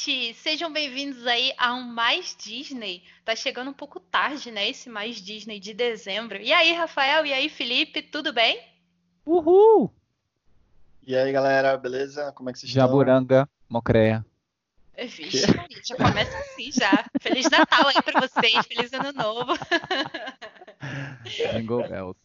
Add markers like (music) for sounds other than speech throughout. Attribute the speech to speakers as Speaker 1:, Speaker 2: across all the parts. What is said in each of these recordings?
Speaker 1: gente! Sejam bem-vindos aí a um Mais Disney. Tá chegando um pouco tarde, né? Esse Mais Disney de dezembro. E aí, Rafael? E aí, Felipe? Tudo bem?
Speaker 2: Uhul!
Speaker 3: E aí, galera, beleza? Como é que vocês
Speaker 2: Jaburanga, Mocreia.
Speaker 1: Vixe, já começa assim já. Feliz Natal aí pra vocês, feliz Ano Novo.
Speaker 2: Jingle Bells.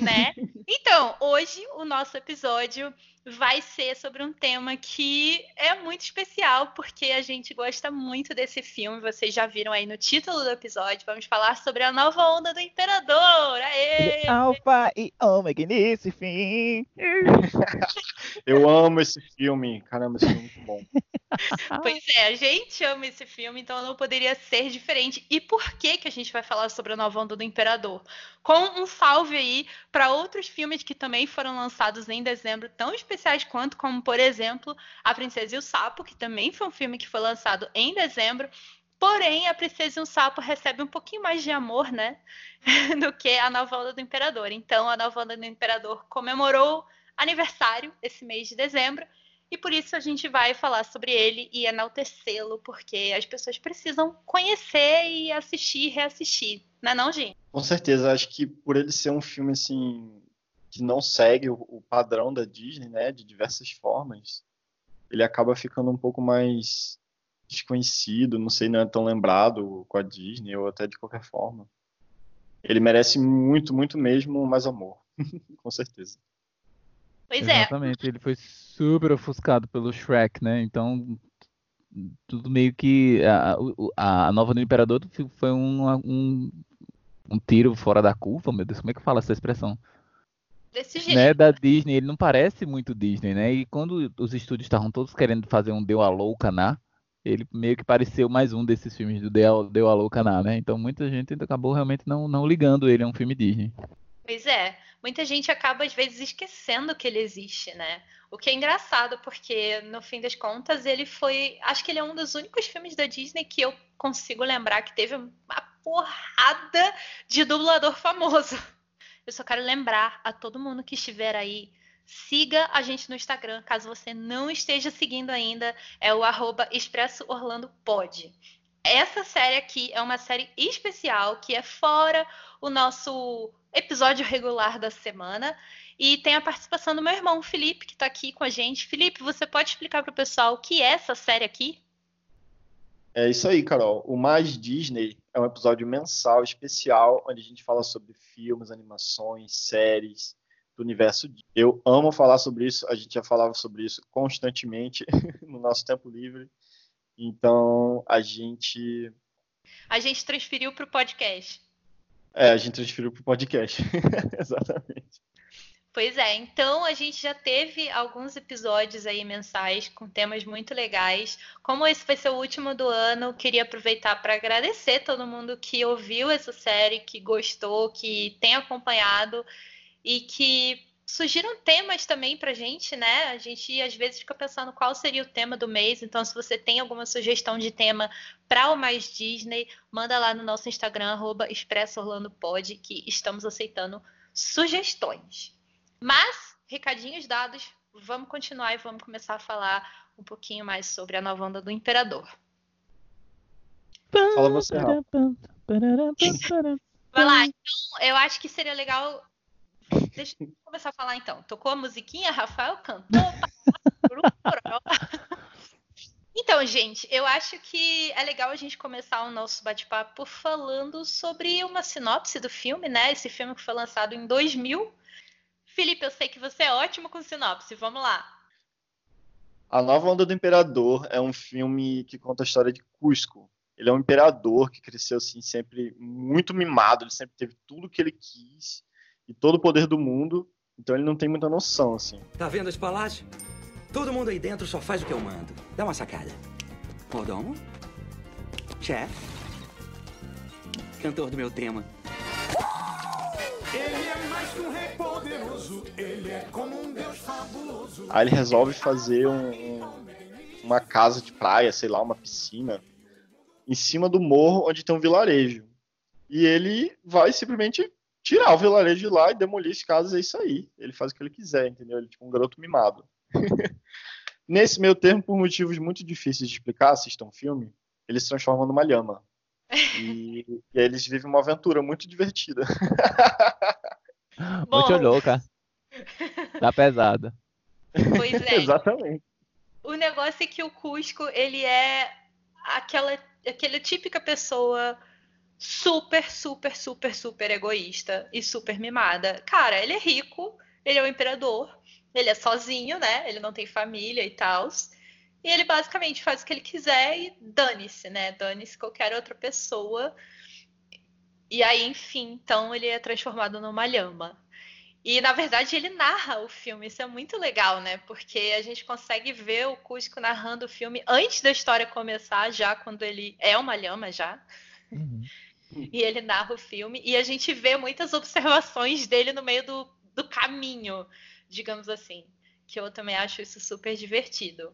Speaker 1: né? Então, hoje o nosso episódio vai ser sobre um tema que é muito especial, porque a gente gosta muito desse filme. Vocês já viram aí no título do episódio. Vamos falar sobre a nova onda do Imperador. Aê!
Speaker 2: Alfa e ômega nesse fim. (laughs)
Speaker 3: Eu amo esse filme. Caramba, esse filme é muito bom. (laughs)
Speaker 1: Pois é, a gente ama esse filme, então não poderia ser diferente. E por que que a gente vai falar sobre a nova onda do Imperador? Com um salve aí para outros filmes que também foram lançados em dezembro, tão especiais quanto, como por exemplo, A Princesa e o Sapo, que também foi um filme que foi lançado em dezembro. Porém, a Princesa e o Sapo recebe um pouquinho mais de amor, né? (laughs) do que a nova onda do Imperador. Então, a nova onda do Imperador comemorou aniversário esse mês de dezembro. E por isso a gente vai falar sobre ele e enaltecê-lo, porque as pessoas precisam conhecer e assistir e reassistir. Não é não, Gi?
Speaker 3: Com certeza, acho que por ele ser um filme assim que não segue o, o padrão da Disney, né, de diversas formas, ele acaba ficando um pouco mais desconhecido, não sei, não é tão lembrado com a Disney ou até de qualquer forma. Ele merece muito, muito mesmo mais amor, (laughs) com certeza.
Speaker 1: Pois é.
Speaker 2: Exatamente, ele foi super ofuscado pelo Shrek, né? Então, tudo meio que. A, a, a nova do Imperador foi um, um, um tiro fora da curva, meu Deus, como é que fala essa expressão?
Speaker 1: Desse jeito.
Speaker 2: Né, da Disney, ele não parece muito Disney, né? E quando os estúdios estavam todos querendo fazer um Deu a Louca na, ele meio que pareceu mais um desses filmes do Deu, Deu a Louca na, né? Então muita gente acabou realmente não, não ligando ele a um filme Disney.
Speaker 1: Pois é, muita gente acaba às vezes esquecendo que ele existe, né? O que é engraçado, porque no fim das contas ele foi. Acho que ele é um dos únicos filmes da Disney que eu consigo lembrar que teve uma porrada de dublador famoso. Eu só quero lembrar a todo mundo que estiver aí. Siga a gente no Instagram, caso você não esteja seguindo ainda, é o arroba Expresso Orlando Pod. Essa série aqui é uma série especial que é fora o nosso episódio regular da semana. E tem a participação do meu irmão, Felipe, que está aqui com a gente. Felipe, você pode explicar para o pessoal o que é essa série aqui?
Speaker 3: É isso aí, Carol. O Mais Disney é um episódio mensal especial onde a gente fala sobre filmes, animações, séries do universo. Eu amo falar sobre isso, a gente já falava sobre isso constantemente (laughs) no nosso tempo livre. Então, a gente
Speaker 1: A gente transferiu para o podcast.
Speaker 3: é, a gente transferiu para o podcast. (laughs) Exatamente.
Speaker 1: Pois é, então a gente já teve alguns episódios aí mensais com temas muito legais. Como esse vai ser o último do ano, queria aproveitar para agradecer todo mundo que ouviu essa série, que gostou, que tem acompanhado e que surgiram temas também pra gente, né? A gente às vezes fica pensando qual seria o tema do mês. Então, se você tem alguma sugestão de tema para o Mais Disney, manda lá no nosso Instagram, arroba ExpressoOrlandoPod, que estamos aceitando sugestões. Mas, recadinhos dados, vamos continuar e vamos começar a falar um pouquinho mais sobre a nova onda do Imperador.
Speaker 3: Fala você, Rafa.
Speaker 1: Vai lá, então, eu acho que seria legal. Deixa eu começar a falar então. Tocou a musiquinha, Rafael cantou. (laughs) Então, gente, eu acho que é legal a gente começar o nosso bate-papo falando sobre uma sinopse do filme, né? Esse filme que foi lançado em 2000. Felipe, eu sei que você é ótimo com sinopse. Vamos lá.
Speaker 3: A Nova Onda do Imperador é um filme que conta a história de Cusco. Ele é um imperador que cresceu assim sempre muito mimado, ele sempre teve tudo que ele quis e todo o poder do mundo, então ele não tem muita noção assim.
Speaker 4: Tá vendo esse palácio? Todo mundo aí dentro só faz o que eu mando. Dá uma sacada. Mordomo? Chefe? Cantor do meu tema.
Speaker 3: Aí ele resolve fazer um- um- uma casa de praia, sei lá, uma piscina, em cima do morro onde tem um vilarejo. E ele vai simplesmente tirar o vilarejo de lá e demolir as casas, é isso aí. Ele faz o que ele quiser, entendeu? Ele é tipo um garoto mimado. (laughs) Nesse meio termo, por motivos muito difíceis de explicar, assistam um filme, eles se transformam numa lhama. (laughs) E, e aí eles vivem uma aventura muito divertida. (laughs)
Speaker 2: Muito
Speaker 1: Bom.
Speaker 2: louca. Tá pesada.
Speaker 1: Pois é. (laughs)
Speaker 3: Exatamente.
Speaker 1: O negócio é que o Cusco, ele é aquela, aquela típica pessoa super, super, super, super egoísta e super mimada. Cara, ele é rico, ele é o imperador, ele é sozinho, né? Ele não tem família e tal. E ele basicamente faz o que ele quiser e dane-se, né? Dane-se qualquer outra pessoa. E aí, enfim, então ele é transformado numa lhama. E na verdade ele narra o filme, isso é muito legal, né? Porque a gente consegue ver o Cusco narrando o filme antes da história começar, já quando ele é uma lhama já.
Speaker 2: Uhum.
Speaker 1: E ele narra o filme e a gente vê muitas observações dele no meio do, do caminho, digamos assim. Que eu também acho isso super divertido.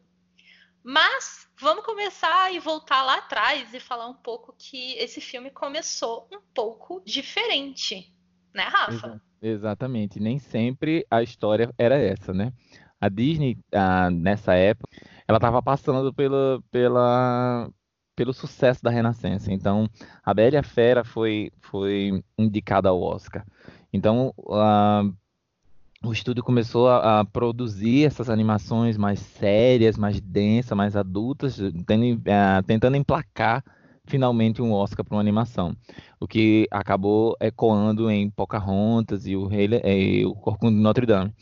Speaker 1: Mas vamos começar e voltar lá atrás e falar um pouco que esse filme começou um pouco diferente, né, Rafa?
Speaker 2: Exatamente. Nem sempre a história era essa, né? A Disney, ah, nessa época, ela estava passando pela, pela, pelo sucesso da Renascença. Então, a Bela e a Fera foi, foi indicada ao Oscar. Então, ah, o estúdio começou a, a produzir essas animações mais sérias, mais densas, mais adultas, tendo- ah, tentando emplacar finalmente um Oscar para uma animação o que acabou ecoando em Pocahontas e o, Rei Le- e o Corcunda de Notre Dame.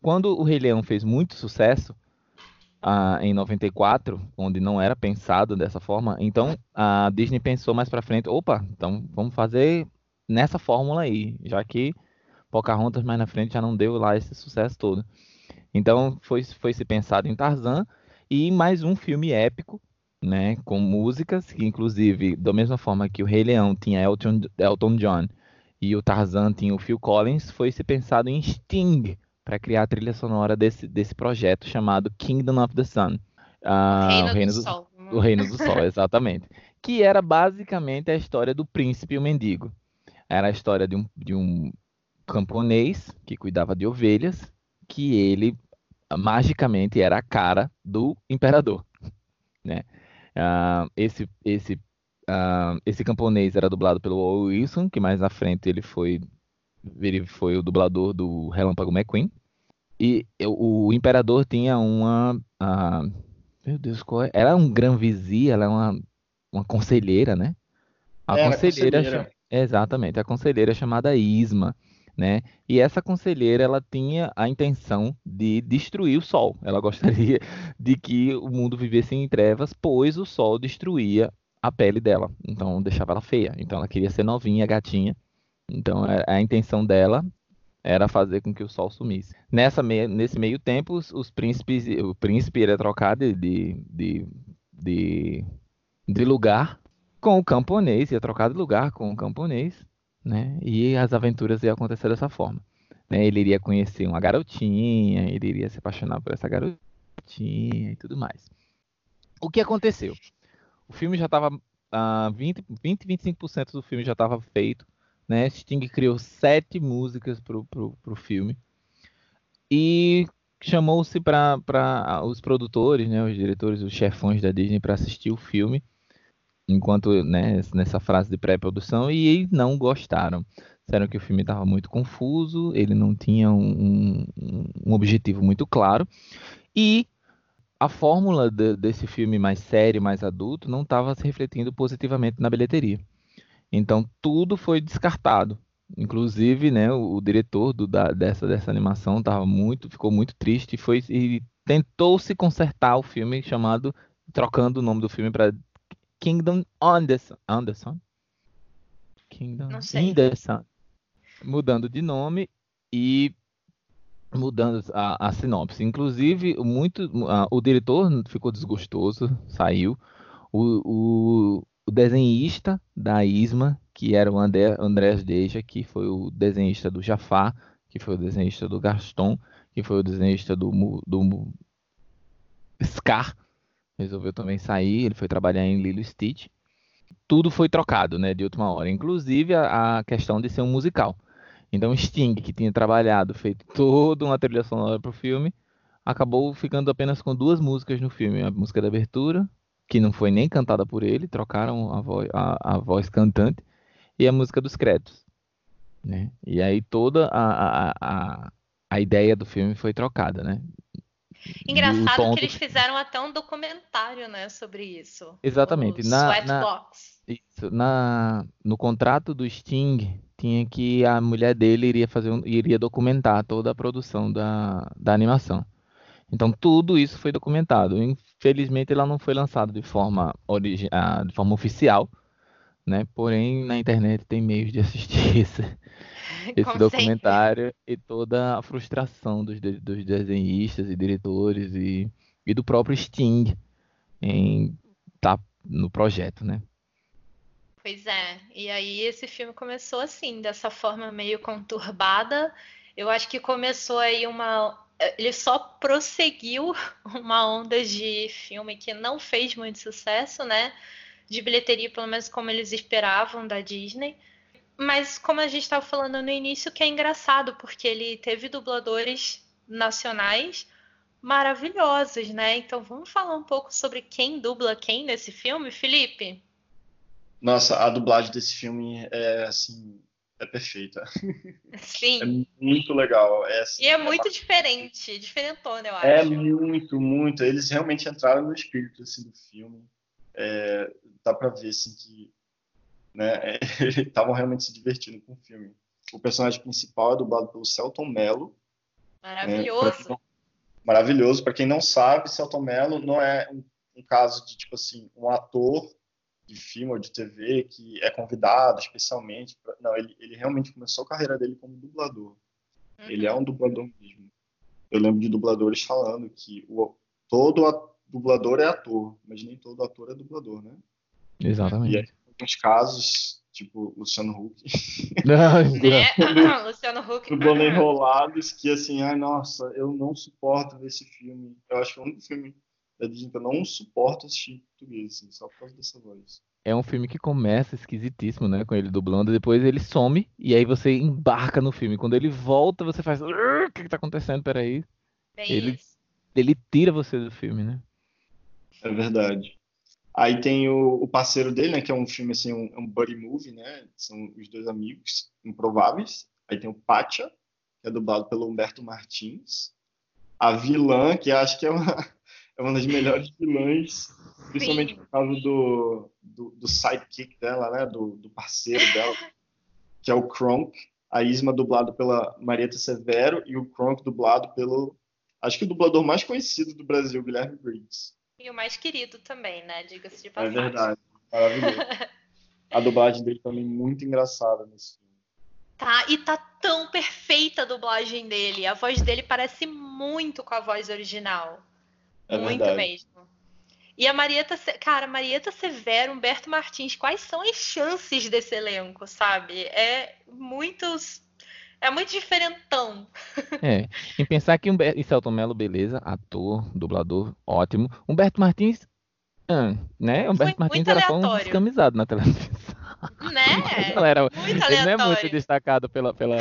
Speaker 2: Quando o Rei Leão fez muito sucesso, ah, em 94, onde não era pensado dessa forma, então a Disney pensou mais para frente, opa, então vamos fazer nessa fórmula aí, já que Pocahontas mais na frente já não deu lá esse sucesso todo. Então foi, foi se pensado em Tarzan e mais um filme épico né, com músicas, que inclusive, da mesma forma que o Rei Leão tinha Elton, Elton John e o Tarzan tinha o Phil Collins, foi se pensado em Sting para criar a trilha sonora desse, desse projeto chamado Kingdom of the Sun. Ah,
Speaker 1: Reino,
Speaker 2: o Reino
Speaker 1: do
Speaker 2: do,
Speaker 1: Sol.
Speaker 2: o Reino do Sol, exatamente. Que era basicamente a história do príncipe e o mendigo. Era a história de um, de um camponês que cuidava de ovelhas, que ele magicamente era a cara do imperador, né? Ah, esse, esse, ah, esse camponês era dublado pelo Owen Wilson, que mais na frente ele foi, ele foi o dublador do Relâmpago McQueen. E o, imperador tinha uma. ah, meu Deus, qual é? Ela é um gran vizir, ela é uma, uma conselheira, né? A
Speaker 3: Era
Speaker 2: conselheira,
Speaker 3: conselheira.
Speaker 2: cha- exatamente, a conselheira chamada Isma, né? E essa conselheira, ela tinha a intenção de destruir o sol. Ela gostaria (laughs) de que o mundo vivesse em trevas, pois o sol destruía a pele dela, então deixava ela feia. Então ela queria ser novinha, gatinha. Então a, intenção dela era fazer com que o sol sumisse. Nessa nesse meio tempo, os, os príncipes, o príncipe é trocado de, de, de, de lugar com o camponês, ia trocar de lugar com o camponês, né? E as aventuras iam acontecer dessa forma. né? Ele iria conhecer uma garotinha, ele iria se apaixonar por essa garotinha e tudo mais. O que aconteceu? O filme já estava. 20, 20, 25% do filme já estava feito. Né? Sting criou sete músicas pro, pro, pro filme. E chamou-se para os produtores, né, os diretores, os chefões da Disney para assistir o filme, enquanto né, nessa fase de pré-produção, e não gostaram. Disseram que o filme estava muito confuso, ele não tinha um, um, objetivo muito claro, e a fórmula de, desse filme mais sério, mais adulto, não estava se refletindo positivamente na bilheteria. Então tudo foi descartado. Inclusive, né, o, o diretor do, da, dessa, dessa animação tava muito, ficou muito triste e e tentou se consertar o filme chamado trocando o nome do filme para Kingdom Anderson, Anderson, Kingdom
Speaker 1: Não sei.
Speaker 2: Anderson, mudando de nome e mudando a, a sinopse. Inclusive, muito, a- o diretor ficou desgostoso, saiu. O, o, o desenhista da Isma, que era o André, Andrés Deja, que foi o desenhista do Jafar, que foi o desenhista do Gaston, que foi o desenhista do, do Scar, resolveu também sair, ele foi trabalhar em Lilo Stitch. Tudo foi trocado, né, de última hora, inclusive a, a questão de ser um musical. Então Sting, que tinha trabalhado, feito toda uma trilha sonora para o filme, acabou ficando apenas com duas músicas no filme. A música da abertura, que não foi nem cantada por ele, trocaram a voz, a, a voz cantante, e a música dos créditos. Né? E aí toda a, a, a, a ideia do filme foi trocada, né?
Speaker 1: Engraçado que eles fizeram até um documentário, né, sobre isso.
Speaker 2: Exatamente. Na, na, isso, na, no contrato do Sting tinha que a mulher dele iria fazer um, iria documentar toda a produção da, da animação. Então tudo isso foi documentado. Infelizmente ela não foi lançada de forma origi ah, de forma oficial, né? Porém na internet tem meios de assistir (laughs) esse, (laughs) esse documentário sempre. e toda a frustração dos, dos desenhistas e diretores e, e do próprio Sting em estar tá no projeto, né?
Speaker 1: Pois é. E aí esse filme começou assim, dessa forma meio conturbada. Eu acho que começou aí uma. Ele só prosseguiu (laughs) uma onda de filme que não fez muito sucesso, né? De bilheteria, pelo menos como eles esperavam da Disney. Mas como a gente estava falando no início, que é engraçado, porque ele teve dubladores nacionais maravilhosos, né? Então vamos falar um pouco sobre quem dubla quem nesse filme, Felipe?
Speaker 3: Nossa, a dublagem desse filme é assim, é perfeita. (laughs)
Speaker 1: Sim.
Speaker 3: É muito legal. É, assim,
Speaker 1: e é, é muito diferente, diferentona, eu
Speaker 3: é
Speaker 1: acho.
Speaker 3: É muito, muito. Eles realmente entraram no espírito assim, do filme. É, dá pra ver assim, que né, (laughs) estavam realmente se divertindo com o filme. O personagem principal é dublado pelo Celton Mello.
Speaker 1: Maravilhoso.
Speaker 3: Né, pra maravilhoso. Para quem não sabe, Celton Mello não é um, um caso de tipo assim, um ator de filme ou de TV que é convidado especialmente. Pra... Não, ele, ele realmente começou a carreira dele como dublador. Uhum. Ele é um dublador mesmo. Eu lembro de dubladores falando que o, todo dublador é ator, mas nem todo ator é dublador, né?
Speaker 2: Exatamente.
Speaker 3: Alguns casos, tipo Luciano Huck. (laughs)
Speaker 1: Não, (laughs) né? Luciano Huck.
Speaker 3: Dublando enrolados, que assim, ai nossa, eu não suporto ver esse filme. Eu acho que é o único filme da Disney que eu não suporto assistir em português, assim, só por causa dessa voz.
Speaker 2: É um filme que começa esquisitíssimo, né? Com ele dublando, depois ele some e aí você embarca no filme. Quando ele volta, você faz. O que, que tá acontecendo? Peraí.
Speaker 1: Bem
Speaker 2: ele, ele tira você do filme, né?
Speaker 3: É verdade. Aí tem o, o parceiro dele, né? Que é um filme assim, um, um buddy movie, né? São os dois amigos improváveis. Aí tem o Pátia, que é dublado pelo Humberto Martins. A vilã, que acho que é uma, (laughs) é uma das melhores vilãs, principalmente Sim. por causa do, do, do, sidekick dela, né? Do, do parceiro dela, que é o Kronk. A Isma dublado pela Marieta Severo e o Kronk dublado pelo, acho que o dublador mais conhecido do Brasil, Guilherme Briggs.
Speaker 1: E o mais querido também, né? Diga-se de passagem.
Speaker 3: É verdade, maravilhoso. (laughs) a dublagem dele também muito engraçada nesse filme.
Speaker 1: Tá, e tá tão perfeita a dublagem dele. A voz dele parece muito com a voz original.
Speaker 3: É
Speaker 1: Muito
Speaker 3: verdade.
Speaker 1: mesmo. E a Marieta, cara, Marieta Severo, Humberto Martins, quais são as chances desse elenco, sabe? É muitos. É muito diferentão.
Speaker 2: É. Em pensar que Humberto, e Celton Mello, beleza, ator, dublador, ótimo. Humberto Martins, ah, né? Humberto Foi Martins era só um descamisado na televisão.
Speaker 1: Né? (laughs)
Speaker 2: Não era,
Speaker 1: muito
Speaker 2: ele
Speaker 1: aleatório.
Speaker 2: não é muito destacado pela. pela,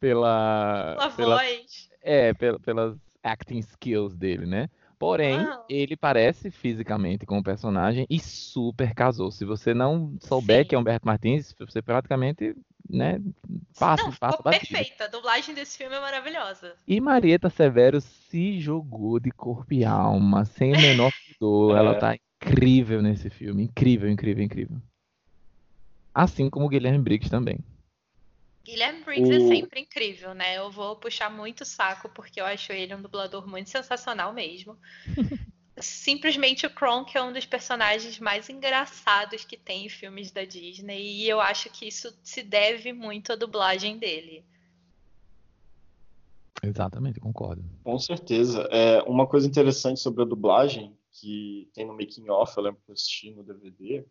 Speaker 2: pela,
Speaker 1: Pela
Speaker 2: pela
Speaker 1: voz.
Speaker 2: é, pela, pelas acting skills dele, né? Porém,
Speaker 1: Não.
Speaker 2: ele parece fisicamente com o personagem e super casou. Se você não souber
Speaker 1: Sim.
Speaker 2: que é Humberto Martins, você praticamente, né, passa,
Speaker 1: Não,
Speaker 2: passa
Speaker 1: perfeita. A dublagem desse filme é maravilhosa.
Speaker 2: E Marieta Severo se jogou de corpo e alma, sem o menor pudor. (laughs) Ela
Speaker 3: É.
Speaker 2: tá incrível nesse filme. Incrível, incrível, incrível. Assim como o Guilherme Briggs também.
Speaker 1: Guilherme Briggs
Speaker 3: O-
Speaker 1: é sempre incrível, né? Eu vou puxar muito o saco porque eu acho ele um dublador muito sensacional mesmo. (laughs) Simplesmente o Kronk é um dos personagens mais engraçados que tem em filmes da Disney e eu acho que isso se deve muito à dublagem dele.
Speaker 2: Exatamente, concordo.
Speaker 3: Com certeza. É, uma coisa interessante sobre a dublagem, que tem no making off, eu lembro que eu assisti no DVD,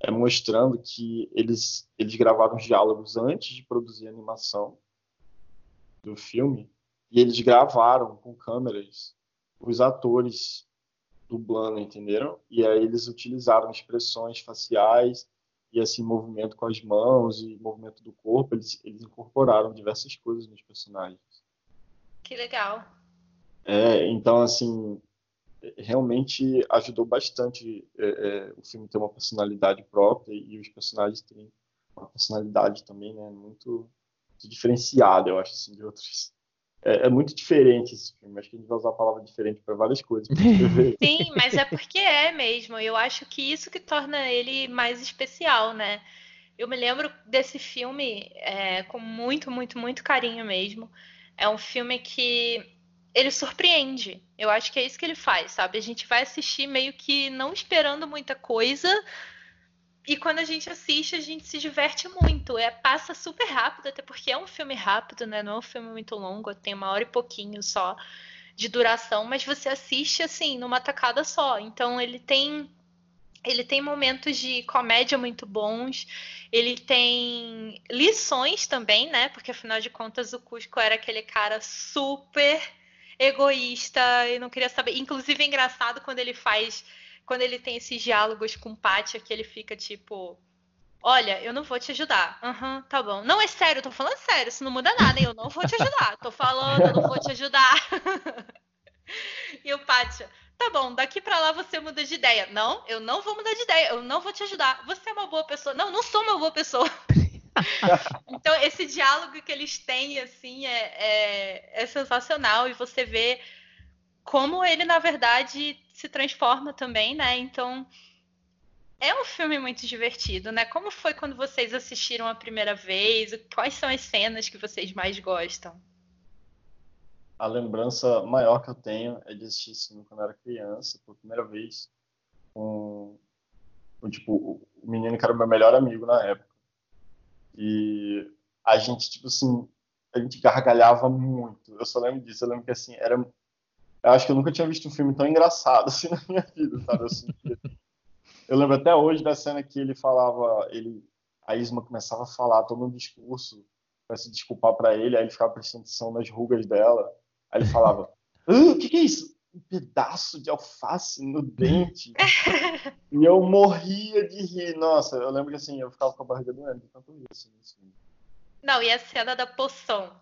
Speaker 3: é mostrando que eles, eles gravaram os diálogos antes de produzir a animação do filme, e eles gravaram com câmeras os atores dublando, entenderam? E aí eles utilizaram expressões faciais e assim movimento com as mãos e movimento do corpo, eles, eles incorporaram diversas coisas nos personagens.
Speaker 1: Que legal.
Speaker 3: É, então, assim, realmente ajudou bastante é, é, o filme ter uma personalidade própria e os personagens terem uma personalidade também, né, muito, muito diferenciada, eu acho, assim, de outros. É, é, muito diferente esse filme. Acho que a gente vai usar a palavra diferente para várias coisas. (laughs)
Speaker 1: Sim, mas é porque é mesmo. Eu acho que isso que torna ele mais especial, né? Eu me lembro desse filme é, com muito, muito, muito carinho mesmo. É um filme que ele surpreende. Eu acho que é isso que ele faz, sabe? A gente vai assistir meio que não esperando muita coisa. E quando a gente assiste, a gente se diverte muito. É, passa super rápido, até porque é um filme rápido, né? Não é um filme muito longo, tem uma hora e pouquinho só de duração, mas você assiste assim, numa tacada só. Então ele tem ele tem momentos de comédia muito bons, ele tem lições também, né? Porque afinal de contas o Cusco era aquele cara super egoísta e não queria saber. Inclusive é engraçado quando ele faz, quando ele tem esses diálogos com Pátia, que ele fica tipo. Olha, eu não vou te ajudar. Uhum, tá bom. Não, é sério, eu tô falando sério, isso não muda nada, hein? Eu não vou te ajudar. Tô falando, eu não vou te ajudar. (laughs) e o Pátia, tá bom, daqui para lá você muda de ideia. Não, eu não vou mudar de ideia, eu não vou te ajudar. Você é uma boa pessoa. Não, não sou uma boa pessoa. (laughs) então, esse diálogo que eles têm, assim, é, é, é, sensacional. E você vê como ele, na verdade, se transforma também, né? Então, é um filme muito divertido, né? Como foi quando vocês assistiram a primeira vez? Quais são as cenas que vocês mais gostam?
Speaker 3: A lembrança maior que eu tenho é de assistir esse filme quando eu era criança, por primeira vez, com, com tipo, o menino que era meu melhor amigo na época. E a gente, tipo assim, a gente gargalhava muito. Eu só lembro disso. Eu lembro que, assim, era. Eu acho que eu nunca tinha visto um filme tão engraçado (laughs) assim na minha vida, sabe? Eu, eu lembro até hoje da cena que ele falava, ele, a Isma começava a falar todo um discurso para se desculpar para ele, aí ele ficava prestando atenção nas rugas dela. Aí ele falava: O que, que é isso? um pedaço de alface no dente. e eu morria de rir. Nossa, eu lembro que assim, eu ficava com a barriga doendo de tanto rir assim.
Speaker 1: Não, e a cena da poção.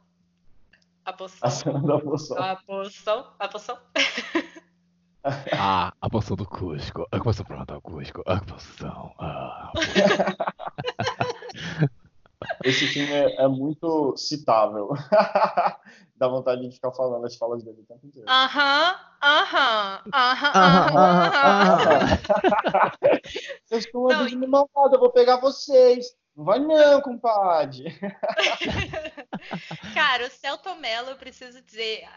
Speaker 1: A poção.
Speaker 3: A cena da poção.
Speaker 1: A poção. A poção. (laughs)
Speaker 2: ah, a poção do Cusco. A poção pra matar o Cusco. A poção. Ah, a poção. (laughs)
Speaker 3: Esse filme é, é muito citável. (laughs) Dá vontade de ficar falando as falas dele o tempo inteiro.
Speaker 1: Aham, aham, aham,
Speaker 3: Vocês estão ouvindo me malvado, eu vou pegar vocês. Não vai não, compadre. (laughs)
Speaker 1: Cara, o Celto Mello, eu preciso dizer,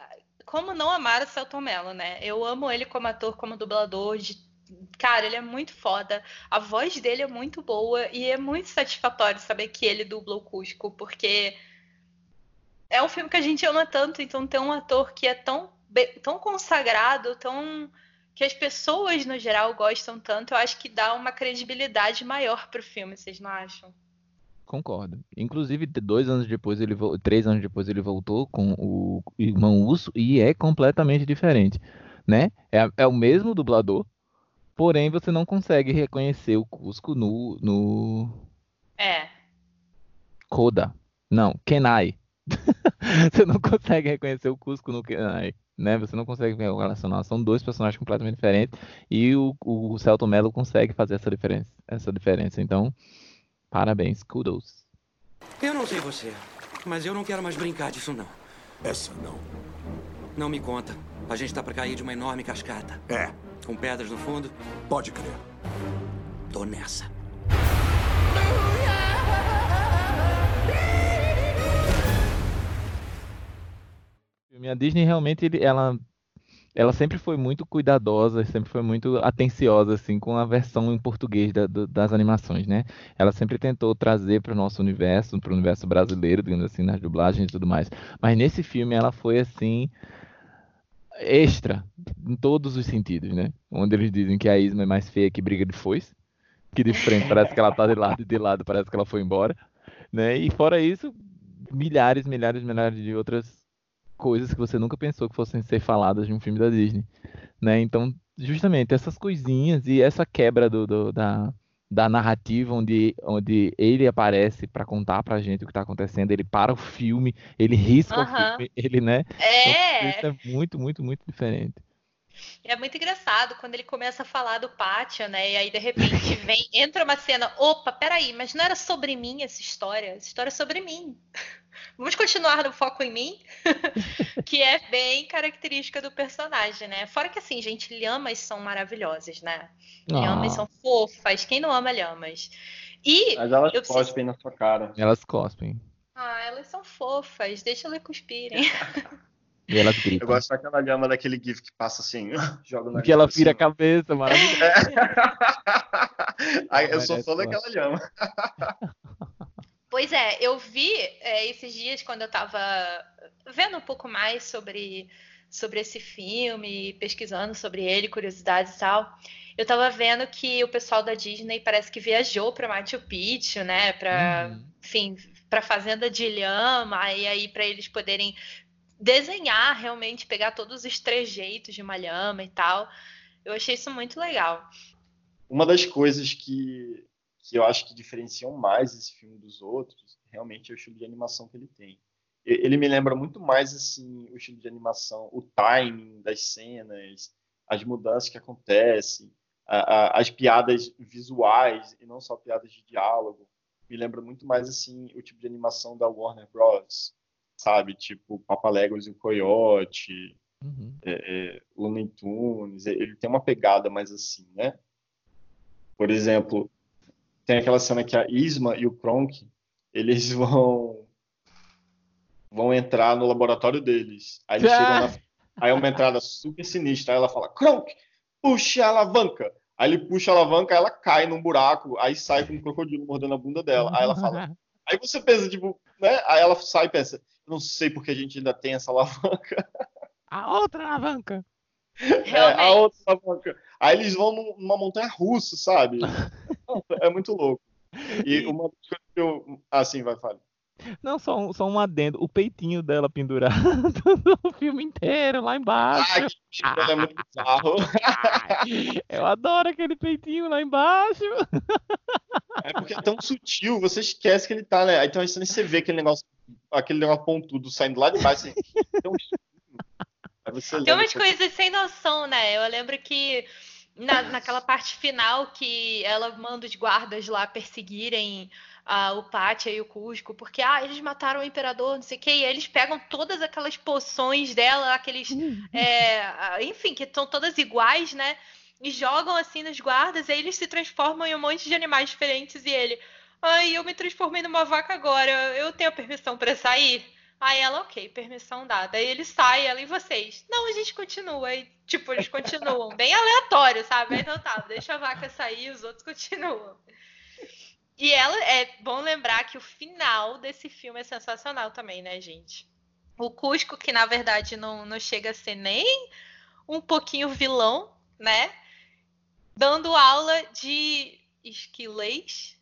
Speaker 1: como não amar o Celto Mello, né? Eu amo ele como ator, como dublador, de Cara, ele é muito foda. A voz dele é muito boa e é muito satisfatório saber que ele dubla o Cusco, porque é um filme que a gente ama tanto, então ter um ator que é tão, tão consagrado, tão que as pessoas no geral gostam tanto, eu acho que dá uma credibilidade maior pro filme, vocês não acham?
Speaker 2: Concordo. Inclusive, dois anos depois, ele três anos depois, ele voltou com o irmão Urso e é completamente diferente, né? É, é o mesmo dublador, Porém, você não consegue reconhecer o Cusco no. no...
Speaker 1: É.
Speaker 2: Koda. Não, Kenai. (laughs) você não consegue reconhecer o Cusco no Kenai. Né? Você não consegue relacionar. São dois personagens completamente diferentes. E o, o Celto Mello consegue fazer essa diferença. Essa diferença. Então, parabéns, kudos.
Speaker 4: Eu não sei você, mas eu não quero mais brincar disso, não.
Speaker 5: Essa não.
Speaker 4: Não me conta. A gente tá pra cair de uma enorme cascata.
Speaker 5: É.
Speaker 4: Com pedras no fundo?
Speaker 5: Pode crer.
Speaker 4: Tô nessa.
Speaker 2: A Disney realmente ela ela sempre foi muito cuidadosa, sempre foi muito atenciosa assim com a versão em português da, do, das animações, né? Ela sempre tentou trazer para o nosso universo, para o universo brasileiro, digamos assim, nas dublagens e tudo mais. Mas nesse filme ela foi assim extra em todos os sentidos, né? Onde eles dizem que a Isma é mais feia que briga de foice, que de frente parece que ela tá de lado e de lado parece que ela foi embora, né? E fora isso, milhares, milhares, milhares de outras coisas que você nunca pensou que fossem ser faladas de um filme da Disney, né? Então, justamente essas coisinhas e essa quebra do, do da da narrativa onde, onde ele aparece para contar pra gente o que tá acontecendo, ele para o filme, ele risca o filme, ele, né?
Speaker 1: É.
Speaker 2: Então, isso é muito, muito, muito diferente.
Speaker 1: É muito engraçado quando ele começa a falar do pátio, né? E aí, de repente, (laughs) vem, entra uma cena. Opa, peraí, mas não era sobre mim essa história? Essa história é sobre mim. (laughs) Vamos continuar no foco em mim, (laughs) que é bem característica do personagem, né? Fora que assim, gente, lhamas são maravilhosas, né? Lhamas
Speaker 2: Ah.
Speaker 1: são fofas. Quem não ama lhamas? E
Speaker 3: Mas elas
Speaker 1: eu preciso-
Speaker 3: cospem na sua cara.
Speaker 2: Elas cospem.
Speaker 1: ah, elas são fofas. Deixa elas cuspirem.
Speaker 2: E elas
Speaker 3: Eu gosto daquela lhama daquele GIF que passa assim, (laughs) joga na
Speaker 2: Que ela vira a cabeça, maravilhoso. (laughs)
Speaker 3: Aí eu sou fã daquela lhama. (laughs)
Speaker 1: Pois é, eu vi é, esses dias quando eu tava vendo um pouco mais sobre, sobre esse filme, pesquisando sobre ele, curiosidades e tal. Eu tava vendo que o pessoal da Disney parece que viajou para Machu Picchu, né? Para,
Speaker 2: Uhum.
Speaker 1: enfim, para fazenda de lhama e aí para eles poderem desenhar realmente, pegar todos os trejeitos de uma lhama e tal. Eu achei isso muito legal.
Speaker 3: Uma das coisas que, que eu acho que diferenciam mais esse filme dos outros, realmente é o estilo de animação que ele tem. Ele me lembra muito mais assim o estilo de animação, o timing das cenas, as mudanças que acontecem, a- a- as piadas visuais e não só piadas de diálogo. Me lembra muito mais assim o tipo de animação da Warner Bros. Sabe, tipo Papaléguas e o Coyote,
Speaker 2: Uhum.
Speaker 3: é, Looney Tunes, ele tem uma pegada mais assim, né? Por exemplo, tem aquela cena que a Isma e o Kronk, eles (laughs) vão vão entrar no laboratório deles. Aí eles chegam na, (laughs) aí é uma entrada super sinistra, aí ela fala: "Kronk, puxe a alavanca". Aí ele puxa a alavanca, ela cai num buraco, aí sai com um crocodilo mordendo a bunda dela. Aí ela fala: (laughs) Aí você pensa, tipo, né? Aí ela sai e pensa, não sei porque a gente ainda tem essa (laughs) alavanca.
Speaker 2: A outra alavanca.
Speaker 3: É, a outra alavanca. Aí eles vão num- numa montanha russa, sabe? (laughs) É muito louco. E uma das coisas que eu. Assim, vai, fale.
Speaker 2: Não, só um, só um adendo. O peitinho dela pendurado (laughs) o filme inteiro lá embaixo.
Speaker 3: Ah, que é muito bizarro.
Speaker 2: Eu adoro aquele peitinho lá embaixo.
Speaker 3: É porque é tão sutil, você esquece que ele tá, né? Que você vê aquele negócio, aquele negócio pontudo saindo lá de baixo. Assim,
Speaker 1: Tem
Speaker 3: lembra
Speaker 1: umas
Speaker 3: que-
Speaker 1: coisas sem noção, né? Eu lembro que na, naquela parte final que ela manda os guardas lá perseguirem ah, o Pátia e o Cusco, porque ah, eles mataram o imperador, não sei o quê, e aí eles pegam todas aquelas poções dela, aqueles. é, ah, enfim, que são todas iguais, né? E jogam assim nos guardas, e aí eles se transformam em um monte de animais diferentes, e ele. Ai, eu me transformei numa vaca agora, eu tenho a permissão pra sair? Aí ela, ok, permissão dada. Aí ele sai, ela e vocês. Não, a gente continua. Aí, tipo, eles continuam. Bem aleatório, sabe? Então tá, deixa a vaca sair, os outros continuam. E ela, é bom lembrar que o final desse filme é sensacional também, né, gente? O Cusco, que na verdade não, não chega a ser nem um pouquinho vilão, né? Dando aula de esquilês.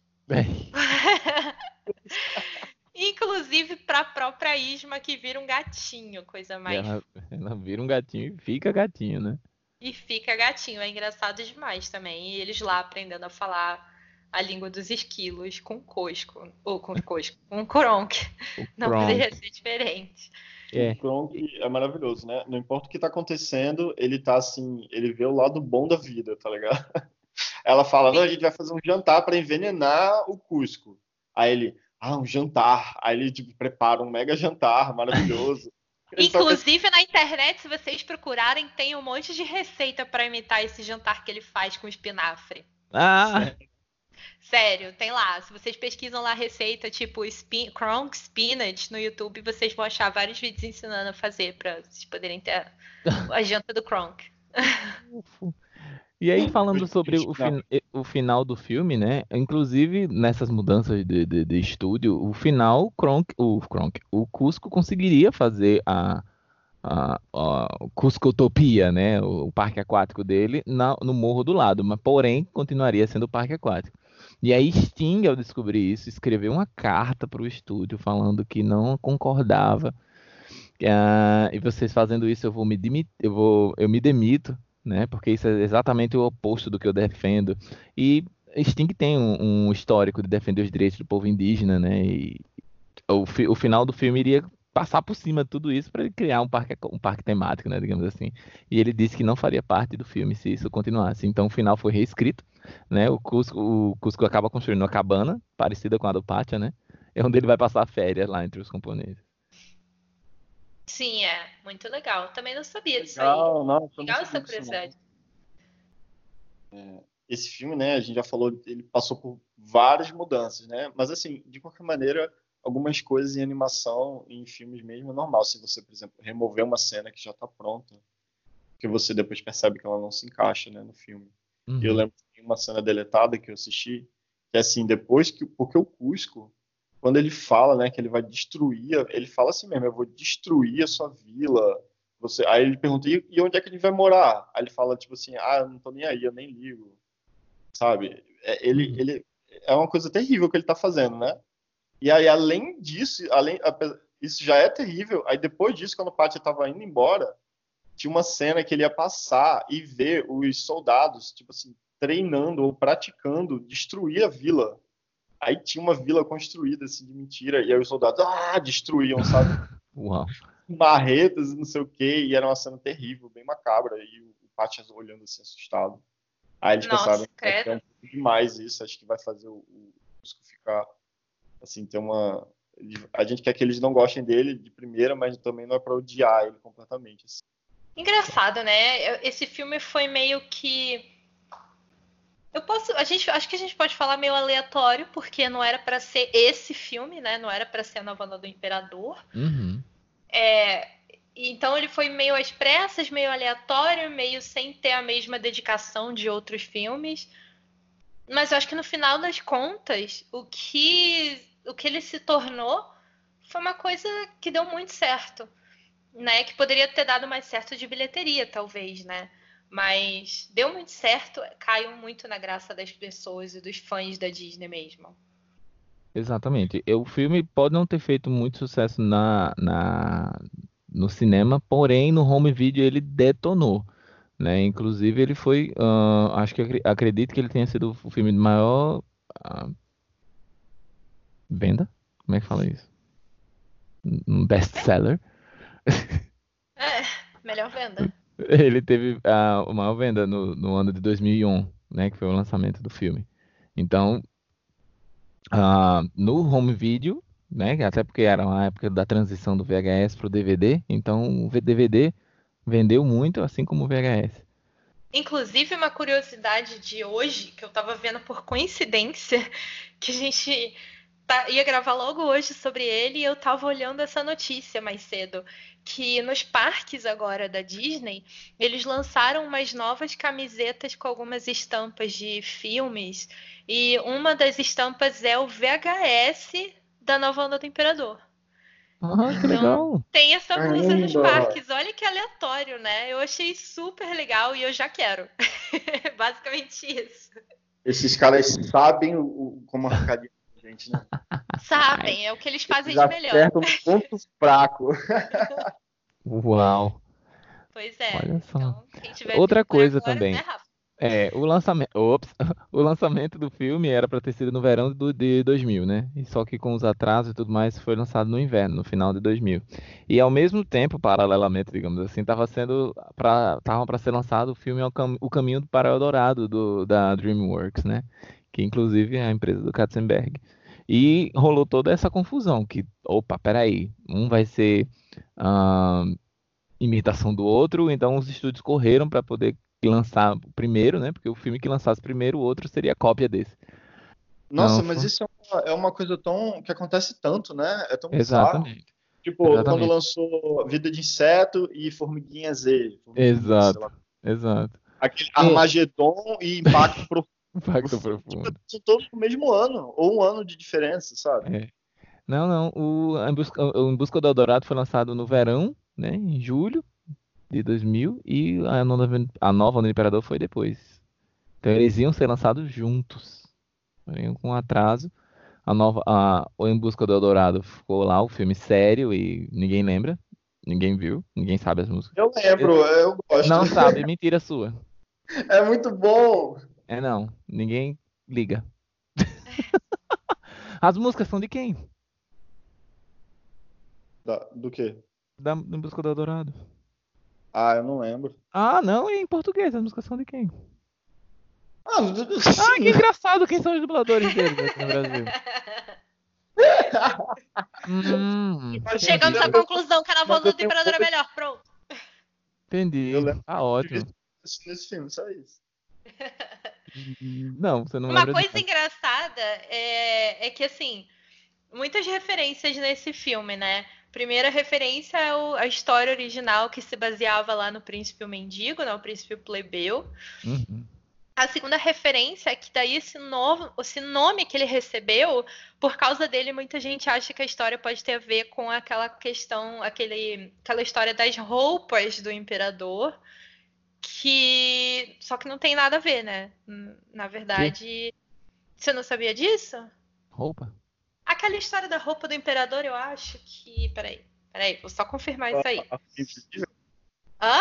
Speaker 1: (laughs) Inclusive para a própria Isma, que vira um gatinho, coisa mais.
Speaker 2: ela, ela vira um gatinho e fica gatinho, né?
Speaker 1: E fica gatinho. É engraçado demais também. E eles lá aprendendo a falar a língua dos esquilos com Cosco. Ou com Cosco, com Kronk. (laughs) Não poderia ser diferente.
Speaker 2: É.
Speaker 3: O Kronk é maravilhoso, né? Não importa o que tá acontecendo, ele tá assim, ele vê o lado bom da vida, tá ligado? (laughs) Ela fala, não, a gente vai fazer um jantar para envenenar o Cusco. Aí ele, ah, um jantar. Aí ele tipo, prepara um mega jantar maravilhoso. (laughs)
Speaker 1: Inclusive na internet, se vocês procurarem, tem um monte de receita para imitar esse jantar que ele faz com espinafre.
Speaker 2: Ah,
Speaker 1: Sério, tem lá. Se vocês pesquisam lá receita tipo spin Kronk Spinach no YouTube, vocês vão achar vários vídeos ensinando a fazer para vocês poderem ter a (laughs) janta do Kronk.
Speaker 2: E aí, falando sobre o,
Speaker 3: final.
Speaker 2: fin- o final do filme, né? Inclusive, nessas mudanças de, de, de estúdio, o final, o Kronk, o Kronk, o Cusco conseguiria fazer a, a, a Cuscotopia, né? O, o parque aquático dele na- no morro do lado, mas porém continuaria sendo o parque aquático. E aí Sting, ao descobrir isso, escreveu uma carta para o estúdio falando que não concordava. Ah, e vocês fazendo isso, eu vou me demitir, eu vou, eu me demito né? Porque isso é exatamente o oposto do que eu defendo. E Sting tem um, um histórico de defender os direitos do povo indígena, né? E o, fi- o final do filme iria passar por cima de tudo isso para ele criar um parque, um parque temático, né? Digamos assim. E ele disse que não faria parte do filme se isso continuasse. Então o final foi reescrito, né? O Cusco, o Cusco acaba construindo uma cabana parecida com a do Pátia, né? É onde ele vai passar férias lá entre os camponeses.
Speaker 1: Sim, é. Muito legal. Também não sabia disso aí.
Speaker 3: Legal, não,
Speaker 1: Legal essa curiosidade.
Speaker 3: esse filme, né, a gente já falou, ele passou por várias mudanças, né? Mas assim, de qualquer maneira, algumas coisas em animação, em filmes mesmo, é normal. Se você, por exemplo, remover uma cena que já está pronta, que você depois percebe que ela não se encaixa, né, no filme.
Speaker 2: Uhum.
Speaker 3: Eu lembro de uma cena deletada que eu assisti, que é assim, depois que, porque o Cusco, quando ele fala, né, que ele vai destruir, ele fala assim mesmo, eu vou destruir a sua vila. Você, aí ele pergunta, e, onde é que ele vai morar? Aí ele fala tipo assim, ah, eu não tô nem aí, eu nem ligo. Sabe? É, ele, ele é uma coisa terrível que ele tá fazendo, né? E aí além disso, além isso já é terrível. Aí depois disso, quando o Pátio tava indo embora, tinha uma cena que ele ia passar e ver os soldados, tipo assim, treinando ou praticando destruir a vila. Aí tinha uma vila construída assim de mentira e aí os soldados ah, destruíam, sabe? (laughs)
Speaker 2: Uau.
Speaker 3: Marretas e não sei o quê, e era uma cena terrível, bem macabra, e o, o Patches olhando assim assustado. Aí eles
Speaker 1: Nossa,
Speaker 3: pensaram
Speaker 1: credo.
Speaker 3: é um pouco demais isso, acho que vai fazer o, o Cusco ficar assim, ter uma a gente quer que eles não gostem dele de primeira, mas também não é pra odiar ele completamente. assim.
Speaker 1: Engraçado, né? Esse filme foi meio que. Eu posso. A gente, acho que a gente pode falar meio aleatório, porque não era pra ser esse filme, né? Não era pra ser a nova onda do Imperador.
Speaker 2: Uhum.
Speaker 1: É, então ele foi meio às pressas, meio aleatório, meio sem ter a mesma dedicação de outros filmes. Mas eu acho que no final das contas, o que, o que ele se tornou foi uma coisa que deu muito certo, né? Que poderia ter dado mais certo de bilheteria, talvez, né? Mas deu muito certo, caiu muito na graça das pessoas e dos fãs da Disney mesmo.
Speaker 2: Exatamente. O filme pode não ter feito muito sucesso na, na, no cinema, porém no home video ele detonou, né? Inclusive ele foi, ah, acho que acre- acredito que ele tenha sido o filme de maior ah, venda? Como é que fala isso? Um best-seller.
Speaker 1: É, melhor venda. (laughs)
Speaker 2: Ele teve a maior venda no, no ano de 2001, né, que foi o lançamento do filme. Então, ah, no home video, né, até porque era uma época da transição do VHS para o DVD, então o DVD vendeu muito, assim como o VHS.
Speaker 1: Inclusive, uma curiosidade de hoje, que eu tava vendo por coincidência, (laughs) que a gente ia gravar logo hoje sobre ele, e eu tava olhando essa notícia mais cedo, que nos parques agora da Disney, eles lançaram umas novas camisetas com algumas estampas de filmes, e uma das estampas é o VHS da Nova Onda do Imperador.
Speaker 2: Ah, que legal!
Speaker 1: Tem essa blusa nos parques. Olha que aleatório, né? Eu achei super legal e eu já quero. (laughs) Basicamente isso.
Speaker 3: Esses caras sabem o, como da gente, né? (laughs)
Speaker 1: Sabem, é o que eles fazem
Speaker 3: Eles
Speaker 1: de melhor.
Speaker 3: acertam um ponto fraco.
Speaker 2: Uau!
Speaker 1: Pois é.
Speaker 2: Olha só.
Speaker 1: Então,
Speaker 2: Outra coisa
Speaker 1: agora,
Speaker 2: também.
Speaker 1: né?
Speaker 2: É, o lançamento, ops, (laughs) o lançamento do filme era para ter sido no verão do, de 2000, né? E só que com os atrasos e tudo mais foi lançado no inverno, no final de 2000. E ao mesmo tempo, paralelamente, digamos assim, estava sendo para tava para ser lançado o filme O Cam- O Caminho do Para Eldorado do da DreamWorks, né? Que inclusive é a empresa do Katzenberg. E rolou toda essa confusão que, opa, peraí, um vai ser ah, imitação do outro, então os estúdios correram para poder lançar o primeiro, né? Porque o filme que lançasse primeiro, o outro seria cópia desse.
Speaker 3: Nossa,
Speaker 2: Não,
Speaker 3: mas
Speaker 2: foi-
Speaker 3: isso é uma, é uma coisa tão que acontece tanto, né? É tão bizarro.
Speaker 2: Exatamente.
Speaker 3: Tipo, quando
Speaker 2: Exatamente.
Speaker 3: lançou Vida de Inseto e Formiguinha Z. Formiguinha,
Speaker 2: Exato. Exato.
Speaker 3: Aquele Armagedon e Impacto Profundo. (laughs)
Speaker 2: Impacto profundo.
Speaker 3: São todos no mesmo ano, ou um ano de diferença, sabe?
Speaker 2: É. Não, não. O Em Busca, o Em Busca do Eldorado foi lançado no verão, né? Em julho de 2000 e a nova, a nova do Imperador foi depois. Então eles iam ser lançados juntos. Porém, com atraso. A nova, a, o Em Busca do Eldorado ficou lá, o filme sério e ninguém lembra, ninguém viu, ninguém sabe as músicas.
Speaker 3: Eu lembro, eu gosto.
Speaker 2: Não sabe, mentira sua. (laughs)
Speaker 3: É muito bom.
Speaker 2: É não, ninguém liga. (laughs) As músicas são de quem?
Speaker 3: Da- do quê?
Speaker 2: Da, da música do Eldorado.
Speaker 3: Ah, eu não lembro.
Speaker 2: Ah, não, e em português, as músicas são de quem?
Speaker 3: Ah,
Speaker 2: Ah, que engraçado, quem são os dubladores deles aqui no Brasil? (laughs) Hum,
Speaker 1: Chegamos à conclusão que a voz do Imperador é melhor. Pronto.
Speaker 2: entendi. Tá ótimo.
Speaker 3: nesse filme, só isso. (laughs)
Speaker 2: Não, você não
Speaker 1: Uma coisa engraçada é, é que, assim, muitas referências nesse filme, né? Primeira referência é o- a história original que se baseava lá no Príncipe o Mendigo, né? O Príncipe Plebeu.
Speaker 2: Uhum.
Speaker 1: A segunda referência é que daí esse, novo, esse nome que ele recebeu, por causa dele, muita gente acha que a história pode ter a ver com aquela questão, aquele, aquela história das roupas do imperador, que só que não tem nada a ver, né? Hum, Na verdade, você não sabia disso?
Speaker 2: Roupa?
Speaker 1: Aquela história da roupa do imperador, eu acho que. Peraí, peraí, vou só confirmar isso aí.
Speaker 3: Invisível?
Speaker 1: Hã?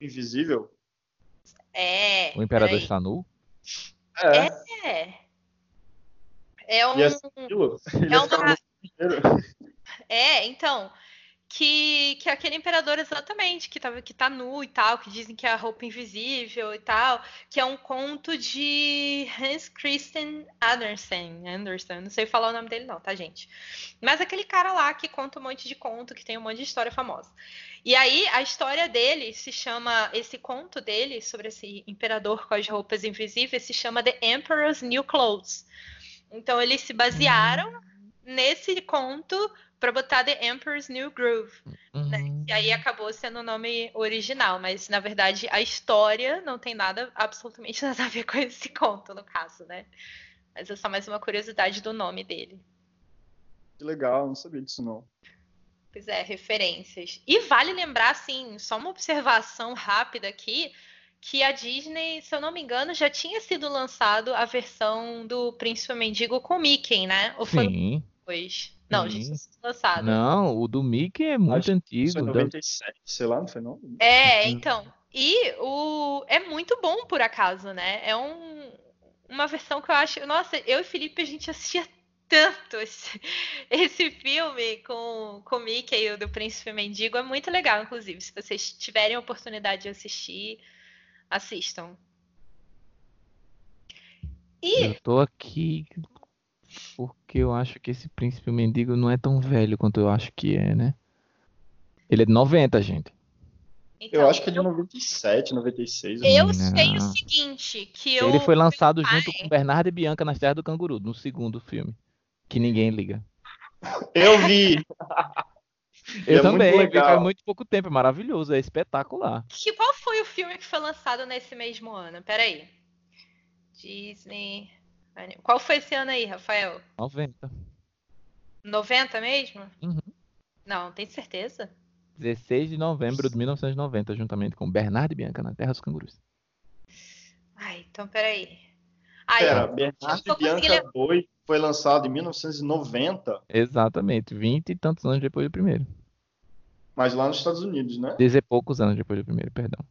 Speaker 3: Invisível?
Speaker 1: É.
Speaker 2: O imperador
Speaker 1: peraí.
Speaker 2: está nu?
Speaker 3: É.
Speaker 1: É. É um.
Speaker 3: E
Speaker 1: É uma-
Speaker 3: no inteiro.
Speaker 1: É, então. Que, que aquele imperador exatamente, que, tava, que tá nu e tal, que dizem que é a roupa invisível e tal, que é um conto de Hans Christian Andersen. Andersen, não sei falar o nome dele não, tá, gente? Mas aquele cara lá que conta um monte de conto, que tem um monte de história famosa. E aí, a história dele se chama, esse conto dele, sobre esse imperador com as roupas invisíveis, se chama The Emperor's New Clothes. Então, eles se basearam nesse conto para botar The Emperor's New Groove. né?
Speaker 2: Uhum.
Speaker 1: E aí acabou sendo o nome original, mas na verdade a história não tem nada, absolutamente (laughs) nada a ver com esse conto, no caso, né? Mas é só mais uma curiosidade do nome dele.
Speaker 3: Que legal, não sabia disso não.
Speaker 1: Pois é, referências. E vale lembrar, assim, só uma observação rápida aqui, que a Disney, se eu não me engano, já tinha sido lançado a versão do Príncipe Mendigo com Mickey, né? Ou foi
Speaker 2: Sim.
Speaker 1: depois? Não,
Speaker 2: Sim.
Speaker 1: tinha sido lançado.
Speaker 2: Não, o do Mickey é muito
Speaker 3: Acho
Speaker 2: antigo.
Speaker 3: foi
Speaker 2: da-
Speaker 3: 97, sei lá, não foi não?
Speaker 1: É, então. E o é muito bom por acaso, né? É um, uma versão que eu acho. Nossa, eu e Felipe a gente assistia tanto esse, (laughs) esse filme com, com o Mickey e o do Príncipe Mendigo. É muito legal, inclusive. Se vocês tiverem a oportunidade de assistir, assistam. E
Speaker 2: Eu tô aqui porque eu acho que esse príncipe mendigo não é tão velho quanto eu acho que é, né? Ele é de 90, gente.
Speaker 1: então,
Speaker 3: Eu acho que é de 97, 96.
Speaker 1: eu
Speaker 2: Não.
Speaker 1: sei o seguinte, que eu
Speaker 2: Ele foi lançado
Speaker 1: pai-
Speaker 2: junto com Bernardo e Bianca nas Terras do Canguru, no segundo filme. Que ninguém liga.
Speaker 3: Eu vi! (laughs)
Speaker 2: Eu
Speaker 3: é muito
Speaker 2: também, vi
Speaker 3: legal.
Speaker 2: muito pouco tempo, é maravilhoso, é espetacular.
Speaker 1: Que, qual foi o filme que foi lançado nesse mesmo ano? Peraí. Disney. Qual foi esse ano aí, Rafael?
Speaker 2: 90.
Speaker 1: 90 mesmo?
Speaker 2: Uhum.
Speaker 1: Não, tem certeza?
Speaker 2: 16 de novembro de 1990, juntamente com Bernardo e Bianca na Terra dos Cangurus.
Speaker 1: Ai, então peraí. Ai,
Speaker 3: Pera,
Speaker 1: eu-
Speaker 3: Bernardo e Bianca
Speaker 1: consegui
Speaker 3: 2 foi lançado em 1990,
Speaker 2: Exatamente, 20 e tantos anos depois do primeiro.
Speaker 3: mas lá nos Estados Unidos, né?
Speaker 2: Dizer e poucos anos depois do primeiro, perdão.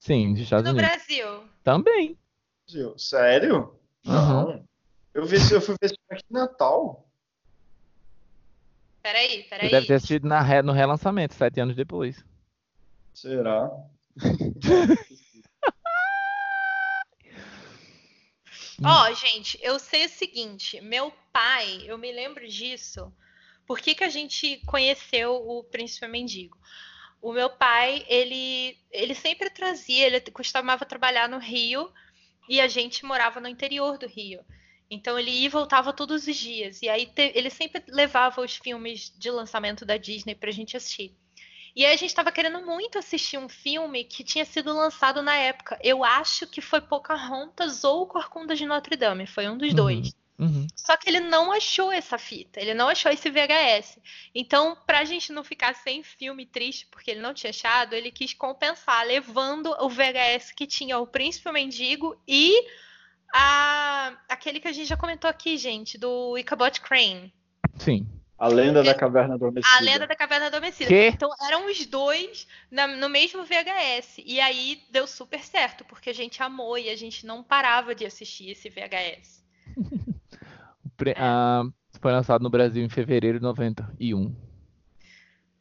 Speaker 2: Sim, nos Estados
Speaker 1: no
Speaker 2: Unidos.
Speaker 1: Brasil.
Speaker 2: Também.
Speaker 3: Brasil. Sério? Não. Eu, vi, eu fui ver esse filme aqui em Natal.
Speaker 1: Peraí, peraí.
Speaker 2: deve ter sido na re- no relançamento, sete anos depois.
Speaker 3: Será? (laughs)
Speaker 1: Ó, gente, eu sei o seguinte, meu pai, eu me lembro disso. Por que, que a gente conheceu o Príncipe Mendigo? O meu pai, ele, ele sempre trazia, ele costumava trabalhar no Rio e a gente morava no interior do Rio. Então ele ia e voltava todos os dias. E aí te- ele sempre levava os filmes de lançamento da Disney pra gente assistir. E aí a gente estava querendo muito assistir um filme que tinha sido lançado na época. Eu acho que foi Pocahontas ou Corcunda de Notre Dame, foi um dos
Speaker 2: Uhum.
Speaker 1: dois.
Speaker 2: Uhum.
Speaker 1: Só que ele não achou essa fita, ele não achou esse VHS. Então, pra gente não ficar sem filme triste, porque ele não tinha achado, ele quis compensar, levando o VHS que tinha o Príncipe Mendigo e a... aquele que a gente já comentou aqui, gente, do Ichabod Crane.
Speaker 2: Sim.
Speaker 3: A lenda da caverna adormecida.
Speaker 1: A Lenda da Caverna Adormecida.
Speaker 2: Quê?
Speaker 1: Então eram os dois na- no mesmo VHS. E aí deu super certo, porque a gente amou e a gente não parava de assistir esse VHS. (laughs) É.
Speaker 2: ah, foi lançado no Brasil em fevereiro de 91.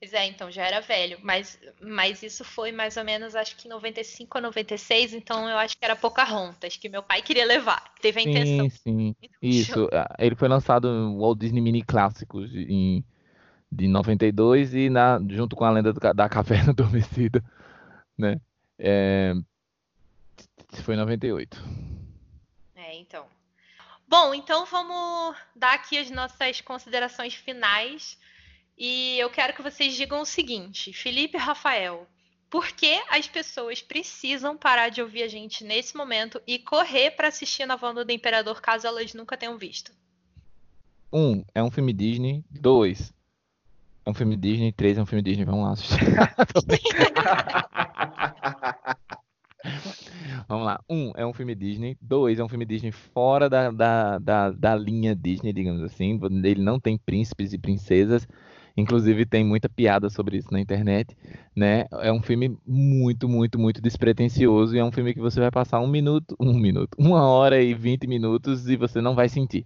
Speaker 1: Pois é, então já era velho. Mas, mas isso foi mais ou menos, acho que em 95 ou 96. Então eu acho que era Pocahontas, que meu pai queria levar. Teve a intenção.
Speaker 2: Sim, sim. Isso. ah, Ele foi lançado no Walt Disney Mini Clássicos em, de 92 e na, junto com a lenda da Caverna (laughs) Adormecida, né? É, foi em 98.
Speaker 1: É, então. Bom, então vamos dar aqui as nossas considerações finais. E eu quero que vocês digam o seguinte, Felipe e Rafael, por que as pessoas precisam parar de ouvir a gente nesse momento e correr para assistir Nova Onda do Imperador caso elas nunca tenham visto?
Speaker 2: Um, é um filme Disney. Dois, é um filme Disney. Três, é um filme Disney. Vamos lá assistir. (laughs) Vamos lá. Um, é um filme Disney. Dois, é um filme Disney fora da, da, da, da linha Disney, digamos assim. Ele não tem príncipes e princesas. Inclusive, tem muita piada sobre isso na internet, né? É um filme muito, muito, muito despretensioso. E é um filme que você vai passar um minuto, um minuto, uma hora e vinte minutos e você não vai sentir.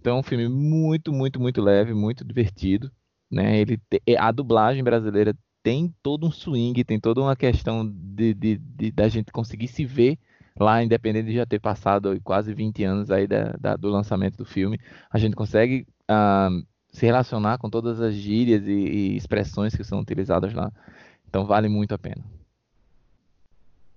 Speaker 2: Então é um filme muito, muito, muito leve, muito divertido, né? Ele te- a dublagem brasileira tem todo um swing, tem toda uma questão de, de- de- da gente conseguir se ver lá, independente de já ter passado quase 20 anos aí da, da- do lançamento do filme, a gente consegue ah, se relacionar com todas as gírias e, e expressões que são utilizadas lá. Então vale muito a pena.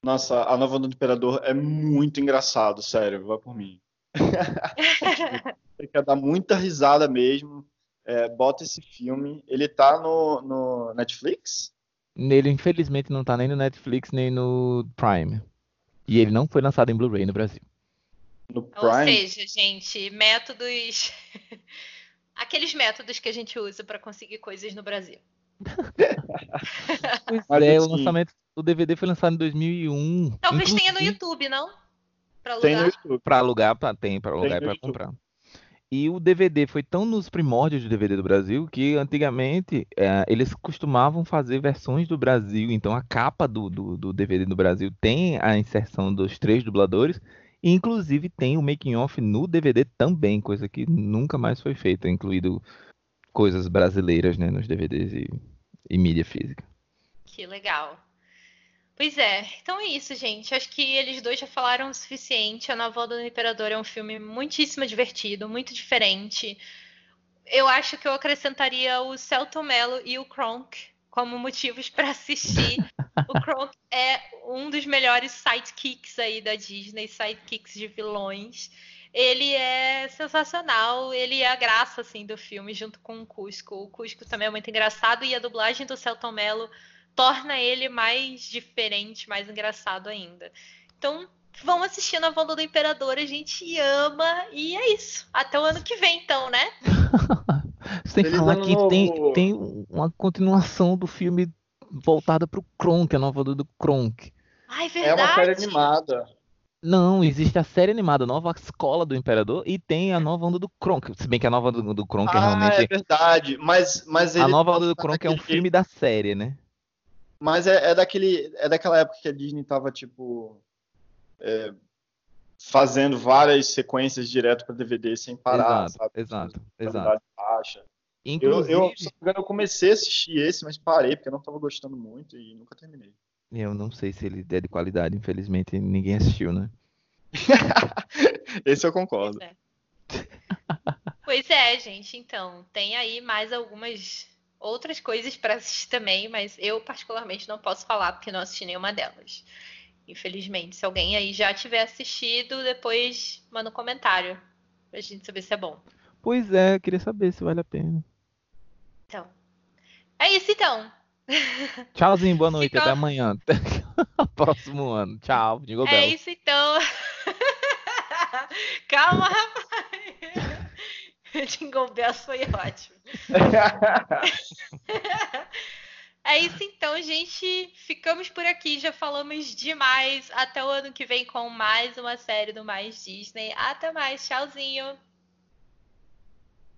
Speaker 3: Nossa, a nova do Imperador é muito engraçado, sério, vai por mim. (laughs) Você quer dar muita risada mesmo. é, bota esse filme. Ele tá no, no Netflix?
Speaker 2: Nele, infelizmente, não tá nem no Netflix nem no Prime. E ele não foi lançado em Blu-ray no Brasil.
Speaker 3: No
Speaker 1: Ou
Speaker 3: Prime?
Speaker 1: seja, gente, métodos. Aqueles métodos que a gente usa para conseguir coisas no Brasil.
Speaker 3: Mas
Speaker 2: é, o
Speaker 3: assim-
Speaker 2: lançamento do DVD foi lançado em 2001.
Speaker 1: Talvez tenha no
Speaker 2: Inclusive,
Speaker 1: YouTube, não? Pra
Speaker 3: Tem no
Speaker 1: alugar.
Speaker 3: YouTube.
Speaker 2: Pra alugar, pra, tem pra alugar
Speaker 3: Tem
Speaker 2: e
Speaker 3: YouTube.
Speaker 2: comprar. E o DVD foi tão nos primórdios do DVD do Brasil que antigamente eh, eles costumavam fazer versões do Brasil. Então a capa do, do, do DVD do Brasil tem a inserção dos três dubladores. E inclusive tem o making off no DVD também, coisa que nunca mais foi feita, incluído coisas brasileiras, né, nos DVDs e, e mídia física.
Speaker 1: Que legal. Pois é, então é isso, gente. Acho que eles dois já falaram o suficiente. A Nova Onda do Imperador é um filme muitíssimo divertido, muito diferente. Eu acho que eu acrescentaria o Celton Mello e o Kronk como motivos para assistir. (laughs) O Kronk é um dos melhores sidekicks aí da Disney, sidekicks de vilões. Ele é sensacional, ele é a graça assim do filme junto com o Cusco. O Cusco também é muito engraçado e a dublagem do Celton Mello torna ele mais diferente, mais engraçado ainda. Então, vamos assistir a Onda do Imperador, a gente ama e é isso. Até o ano que vem, então, né? (laughs)
Speaker 2: Sem
Speaker 3: Feliz
Speaker 2: falar
Speaker 3: Ano
Speaker 2: que tem, tem uma continuação do filme voltada pro Kronk, a nova do Kronk.
Speaker 1: Ai,
Speaker 3: É uma série
Speaker 1: verdade.
Speaker 3: animada.
Speaker 2: Não, existe a série animada Nova Escola do Imperador e tem a nova onda do Kronk. Se bem que a nova onda do Kronk é
Speaker 3: Ah, é
Speaker 2: realmente.
Speaker 3: verdade. Mas, mas
Speaker 2: A nova onda do Kronk é um filme da série, né?
Speaker 3: Mas é, é daquele, é daquela época que a Disney tava, tipo, é, fazendo várias sequências direto para DVD sem parar,
Speaker 2: Exato,
Speaker 3: sabe?
Speaker 2: exato, exato.
Speaker 3: Baixa. Eu,
Speaker 2: Inclusive,
Speaker 3: eu, se não me engano, eu comecei a assistir esse, mas parei, porque eu não tava gostando muito e nunca terminei.
Speaker 2: eu não sei se ele é de qualidade, infelizmente ninguém assistiu, né? (laughs)
Speaker 3: Esse eu concordo.
Speaker 1: Pois é. (laughs) Pois é, gente. Então, tem aí mais algumas outras coisas para assistir também, mas eu particularmente não posso falar porque não assisti nenhuma delas. Infelizmente, se alguém aí já tiver assistido, depois manda um comentário pra gente saber se é bom.
Speaker 2: Pois é, eu queria saber se vale a pena.
Speaker 1: Então, é isso então. (laughs)
Speaker 2: Tchauzinho, boa noite,
Speaker 1: Fica-
Speaker 2: até amanhã. (laughs) Próximo ano. Tchau, Jingle
Speaker 1: É isso então. (laughs) Calma, rapaz. Jingle Bells foi ótimo. É isso então, gente. Ficamos por aqui, já falamos demais. Até o ano que vem com mais uma série do Mais Disney. Até mais, tchauzinho.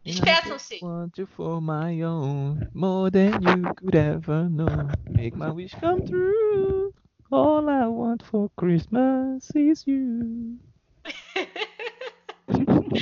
Speaker 1: I
Speaker 2: Want you for my own, more than you could ever know. Make my wish come true. All I want for Christmas is you. (laughs)